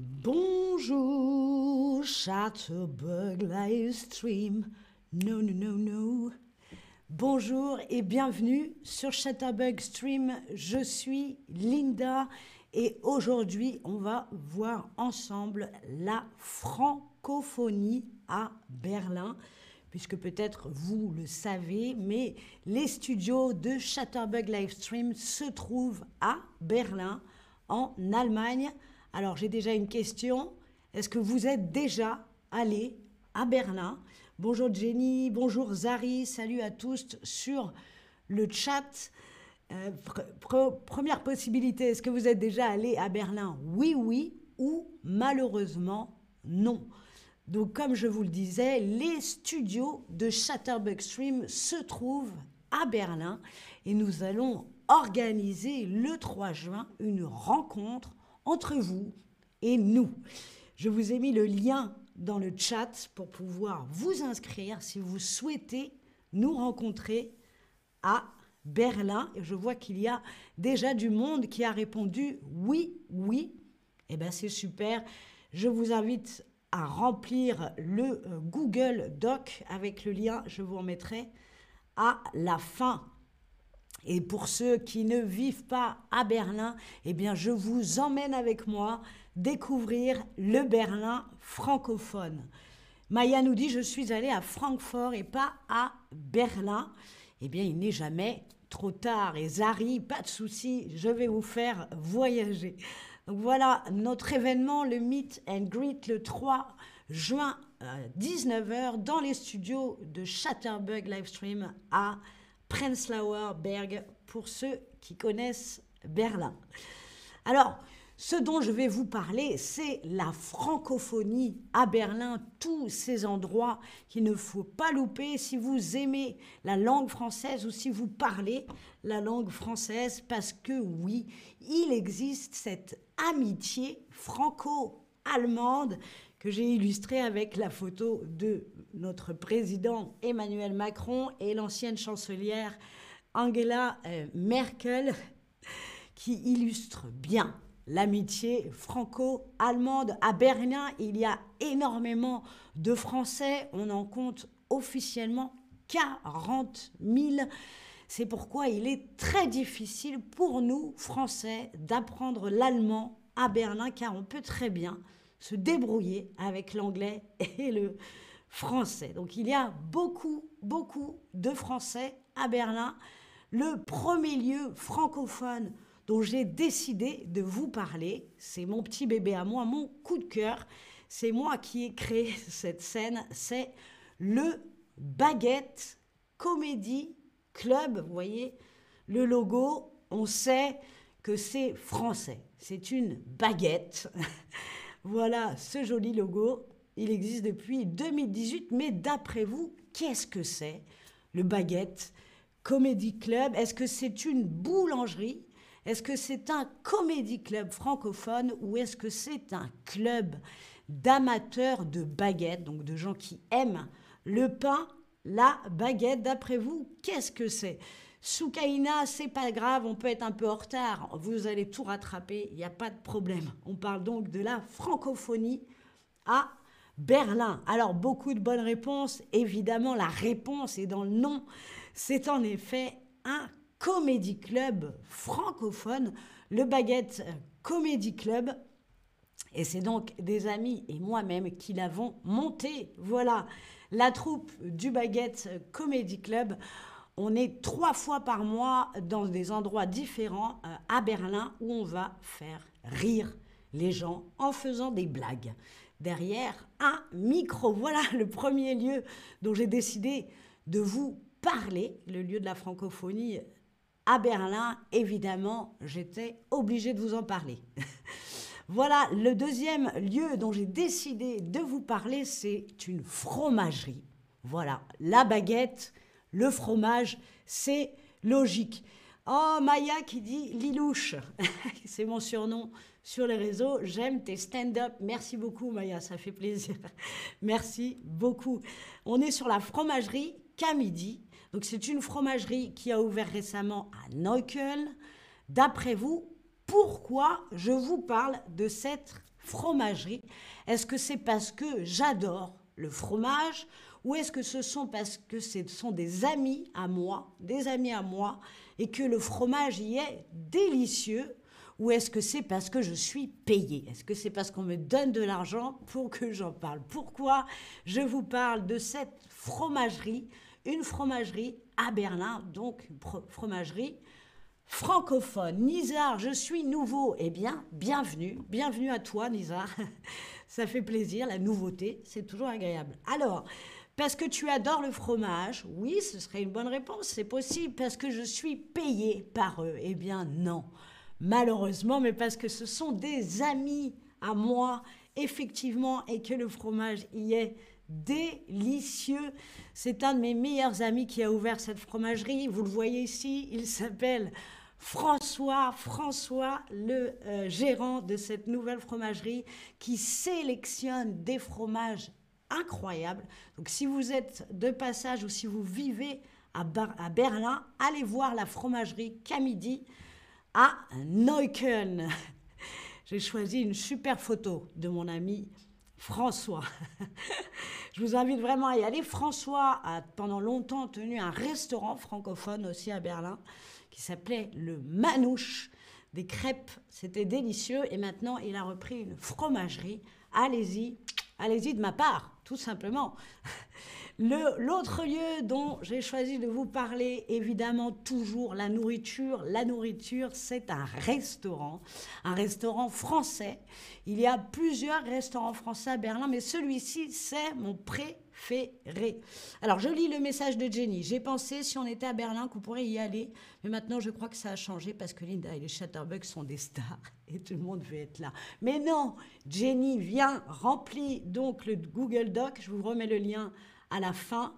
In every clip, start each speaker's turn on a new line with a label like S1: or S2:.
S1: Bonjour, Chatterbug Livestream. No, no, no, no. Bonjour et bienvenue sur Chatterbug Stream. Je suis Linda et aujourd'hui, on va voir ensemble la francophonie à Berlin puisque peut-être vous le savez, mais les studios de Chatterbug Livestream se trouvent à Berlin, en Allemagne. Alors j'ai déjà une question. Est-ce que vous êtes déjà allé à Berlin? Bonjour Jenny, bonjour Zari, salut à tous sur le chat. Euh, première possibilité, est-ce que vous êtes déjà allé à Berlin? Oui, oui, ou malheureusement non. Donc, comme je vous le disais, les studios de Chatterbug Stream se trouvent à Berlin et nous allons organiser le 3 juin une rencontre entre vous et nous. Je vous ai mis le lien dans le chat pour pouvoir vous inscrire si vous souhaitez nous rencontrer à Berlin. Je vois qu'il y a déjà du monde qui a répondu oui, oui. Eh bien, c'est super. Je vous invite à remplir le euh, Google Doc avec le lien, je vous en mettrai à la fin. Et pour ceux qui ne vivent pas à Berlin, eh bien je vous emmène avec moi découvrir le Berlin francophone. Maya nous dit je suis allée à Francfort et pas à Berlin. Eh bien il n'est jamais trop tard. Et Zari, pas de souci, je vais vous faire voyager. Donc voilà notre événement, le Meet and Greet, le 3 juin à 19h dans les studios de Chatterbug Livestream à Prenzlauer Berg pour ceux qui connaissent Berlin. Alors, ce dont je vais vous parler, c'est la francophonie à Berlin, tous ces endroits qu'il ne faut pas louper si vous aimez la langue française ou si vous parlez la langue française, parce que oui, il existe cette amitié franco-allemande que j'ai illustrée avec la photo de notre président Emmanuel Macron et l'ancienne chancelière Angela euh, Merkel, qui illustre bien l'amitié franco-allemande. À Berlin, il y a énormément de Français. On en compte officiellement 40 000. C'est pourquoi il est très difficile pour nous, Français, d'apprendre l'allemand à Berlin, car on peut très bien se débrouiller avec l'anglais et le français. Donc il y a beaucoup, beaucoup de Français à Berlin. Le premier lieu francophone dont j'ai décidé de vous parler. C'est mon petit bébé à moi, mon coup de cœur. C'est moi qui ai créé cette scène. C'est le Baguette Comedy Club. Vous voyez le logo, on sait que c'est français. C'est une baguette. voilà ce joli logo. Il existe depuis 2018, mais d'après vous, qu'est-ce que c'est? Le Baguette Comedy Club. Est-ce que c'est une boulangerie? Est-ce que c'est un comédie club francophone ou est-ce que c'est un club d'amateurs de baguettes, donc de gens qui aiment le pain, la baguette? D'après vous, qu'est-ce que c'est? Soukaina, c'est pas grave, on peut être un peu en retard, vous allez tout rattraper, il n'y a pas de problème. On parle donc de la francophonie à Berlin. Alors, beaucoup de bonnes réponses. Évidemment, la réponse est dans le nom. C'est en effet un Comédie Club francophone, le Baguette Comédie Club. Et c'est donc des amis et moi-même qui l'avons monté. Voilà, la troupe du Baguette Comedy Club. On est trois fois par mois dans des endroits différents euh, à Berlin où on va faire rire les gens en faisant des blagues derrière un micro. Voilà le premier lieu dont j'ai décidé de vous parler, le lieu de la francophonie à Berlin, évidemment, j'étais obligée de vous en parler. voilà, le deuxième lieu dont j'ai décidé de vous parler, c'est une fromagerie. Voilà, la baguette, le fromage, c'est logique. Oh, Maya qui dit Lilouche, c'est mon surnom sur les réseaux. J'aime tes stand-up. Merci beaucoup, Maya, ça fait plaisir. Merci beaucoup. On est sur la fromagerie Camidi donc c'est une fromagerie qui a ouvert récemment à Neukölln. D'après vous, pourquoi je vous parle de cette fromagerie? Est-ce que c'est parce que j'adore le fromage ou est-ce que ce sont parce que ce sont des amis à moi, des amis à moi, et que le fromage y est délicieux ou est-ce que c'est parce que je suis payée? Est-ce que c'est parce qu'on me donne de l'argent pour que j'en parle? Pourquoi je vous parle de cette fromagerie Une fromagerie à Berlin, donc une fromagerie francophone. Nizar, je suis nouveau. Eh bien, bienvenue. Bienvenue à toi, Nizar. Ça fait plaisir, la nouveauté, c'est toujours agréable. Alors, parce que tu adores le fromage Oui, ce serait une bonne réponse, c'est possible. Parce que je suis payée par eux Eh bien, non malheureusement, mais parce que ce sont des amis à moi, effectivement, et que le fromage y est délicieux. C'est un de mes meilleurs amis qui a ouvert cette fromagerie. Vous le voyez ici, il s'appelle François, François, le euh, gérant de cette nouvelle fromagerie qui sélectionne des fromages incroyables. Donc si vous êtes de passage ou si vous vivez à, Berlin, allez voir la fromagerie Camidi à Neukölln. J'ai choisi une super photo de mon ami François. Je vous invite vraiment à y aller. François a pendant longtemps tenu un restaurant francophone aussi à Berlin qui s'appelait le Manouche. Des crêpes, c'était délicieux. Et maintenant, il a repris une fromagerie. Allez-y, allez-y de ma part, tout simplement. L'autre lieu dont j'ai choisi de vous parler, évidemment, toujours la nourriture. La nourriture, c'est un restaurant, un restaurant français. Il y a plusieurs restaurants français à Berlin, mais celui-ci, c'est mon préféré. Alors, je lis le message de Jenny. J'ai pensé, si on était à Berlin, qu'on pourrait y aller. Mais maintenant, je crois que ça a changé parce que Linda et les Chatterbugs sont des stars et tout le monde veut être là. Mais non, Jenny vient, remplit donc le Google Doc. Je vous remets le lien à la fin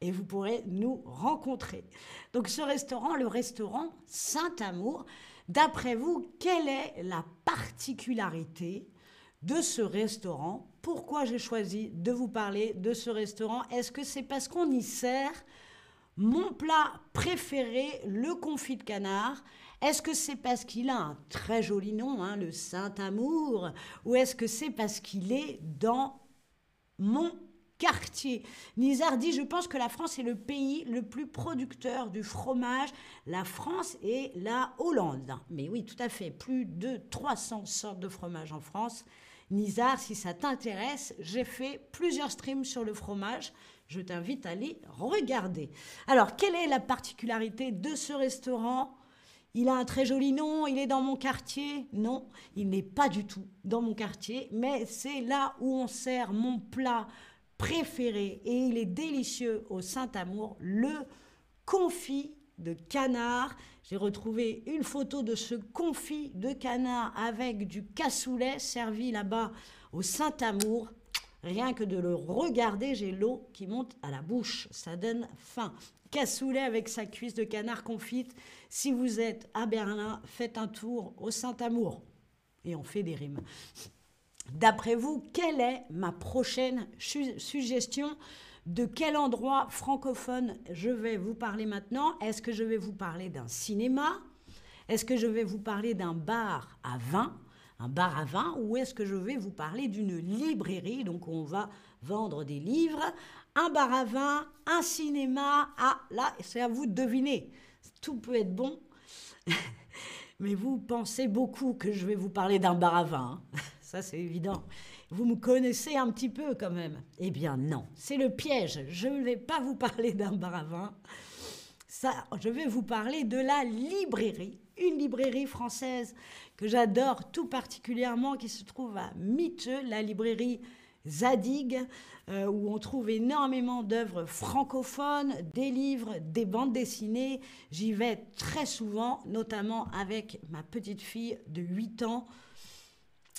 S1: et vous pourrez nous rencontrer. Donc ce restaurant, le restaurant Saint-Amour, d'après vous, quelle est la particularité de ce restaurant Pourquoi j'ai choisi de vous parler de ce restaurant Est-ce que c'est parce qu'on y sert mon plat préféré, le confit de canard? Est-ce que c'est parce qu'il a un très joli nom, hein, le Saint-Amour Ou est-ce que c'est parce qu'il est dans mon quartier? Nizar dit, je pense que la France est le pays le plus producteur du fromage. La France et la Hollande. Mais oui, tout à fait. Plus de 300 sortes de fromage en France. Nizar, si ça t'intéresse, j'ai fait plusieurs streams sur le fromage. Je t'invite à les regarder. Alors, quelle est la particularité de ce restaurant? Il a un très joli nom, il est dans mon quartier? Non, il n'est pas du tout dans mon quartier, mais c'est là où on sert mon plat préféré et il est délicieux au Saint-Amour, le confit de canard. J'ai retrouvé une photo de ce confit de canard avec du cassoulet servi là-bas au Saint-Amour. Rien que de le regarder, j'ai l'eau qui monte à la bouche. Ça donne faim. Cassoulet avec sa cuisse de canard confite. Si vous êtes à Berlin, faites un tour au Saint-Amour. Et on fait des rimes. D'après vous, quelle est ma prochaine suggestion? De quel endroit francophone je vais vous parler maintenant Est-ce que je vais vous parler d'un cinéma? Est-ce que je vais vous parler d'un bar à vin? Un bar à vin ou est-ce que je vais vous parler d'une librairie? Donc on va vendre des livres, un bar à vin, un cinéma. Ah là, c'est à vous de deviner. Tout peut être bon. Mais vous pensez beaucoup que je vais vous parler d'un bar à vin. Hein ça c'est évident. Vous me connaissez un petit peu quand même. Eh bien non, c'est le piège. Je ne vais pas vous parler d'un bar à vin. Ça, je vais vous parler de la librairie, une librairie française que j'adore tout particulièrement, qui se trouve à Miteux, la librairie Zadig, euh, où on trouve énormément d'œuvres francophones, des livres, des bandes dessinées. J'y vais très souvent, notamment avec ma petite fille de 8 ans.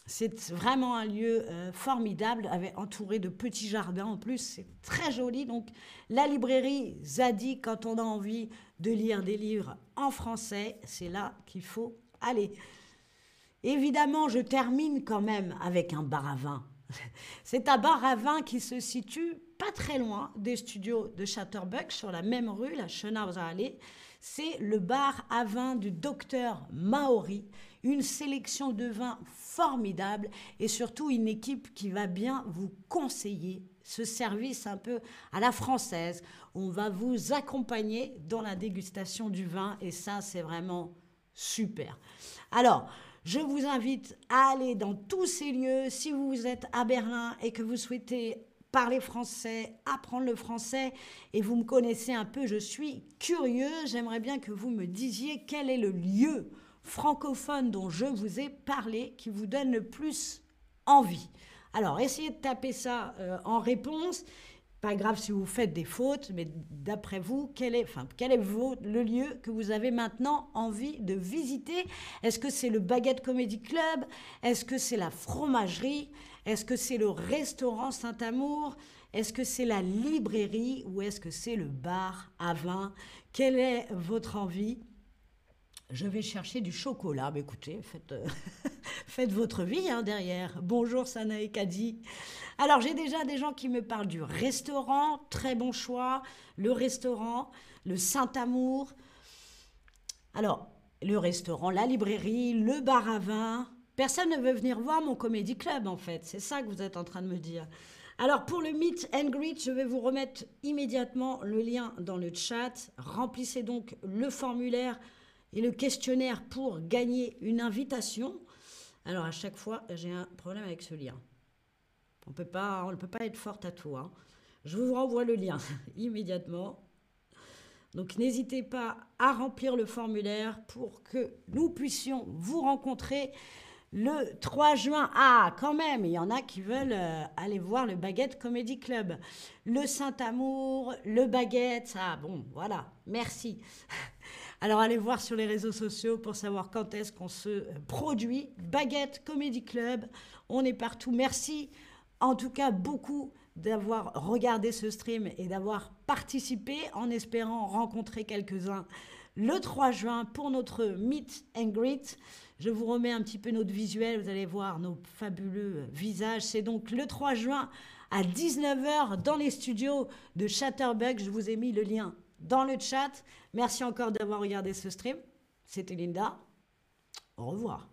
S1: C'est vraiment un lieu euh, formidable, avec, entouré de petits jardins en plus. C'est très joli. Donc, la librairie Zadi, quand on a envie de lire des livres en français, c'est là qu'il faut aller. Évidemment, je termine quand même avec un bar à vin. C'est un bar à vin qui se situe pas très loin des studios de Chatterbuck, sur la même rue, la Schönhauser Allee. C'est le bar à vin du docteur Maori, une sélection de vins formidable et surtout une équipe qui va bien vous conseiller ce service un peu à la française. On va vous accompagner dans la dégustation du vin et ça, c'est vraiment super. Alors, je vous invite à aller dans tous ces lieux. Si vous êtes à Berlin et que vous souhaitez parler français, apprendre le français, et vous me connaissez un peu, je suis curieux. J'aimerais bien que vous me disiez quel est le lieu francophone dont je vous ai parlé qui vous donne le plus envie. Alors, essayez de taper ça euh, en réponse. Pas grave si vous faites des fautes, mais d'après vous, quel est, enfin, quel est le lieu que vous avez maintenant envie de visiter? Est-ce que c'est le Baguette Comedy Club? Est-ce que c'est la fromagerie? Est-ce que c'est le restaurant Saint-Amour? Est-ce que c'est la librairie? Ou est-ce que c'est le bar à vin? Quelle est votre envie je vais chercher du chocolat. Mais écoutez, faites, euh, votre vie hein, derrière. Bonjour Sana et Kadi. Alors j'ai déjà des gens qui me parlent du restaurant, très bon choix. Le restaurant, le Saint-Amour. Alors, le restaurant, la librairie, le bar à vin. Personne ne veut venir voir mon comédie club en fait. C'est ça que vous êtes en train de me dire. Alors pour le meet and greet, je vais vous remettre immédiatement le lien dans le chat. Remplissez donc le formulaire et le questionnaire pour gagner une invitation. Alors à chaque fois, j'ai un problème avec ce lien. On peut pas, on ne peut pas être forte à tout. Hein. Je vous renvoie le lien immédiatement. Donc n'hésitez pas à remplir le formulaire pour que nous puissions vous rencontrer le 3 juin. Ah, quand même, il y en a qui veulent euh, aller voir le Baguette Comedy Club. Le Saint-Amour, le Baguette, ah bon, voilà, merci. Alors allez voir sur les réseaux sociaux pour savoir quand est-ce qu'on se produit. Baguette Comedy Club, on est partout. Merci en tout cas beaucoup d'avoir regardé ce stream et d'avoir participé en espérant rencontrer quelques-uns le 3 juin pour notre Meet and Greet. Je vous remets un petit peu notre visuel, vous allez voir nos fabuleux visages. C'est donc le 3 juin à 19h dans les studios de Chatterbug. Je vous ai mis le lien dans le chat. Merci encore d'avoir regardé ce stream. C'était Linda. Au revoir.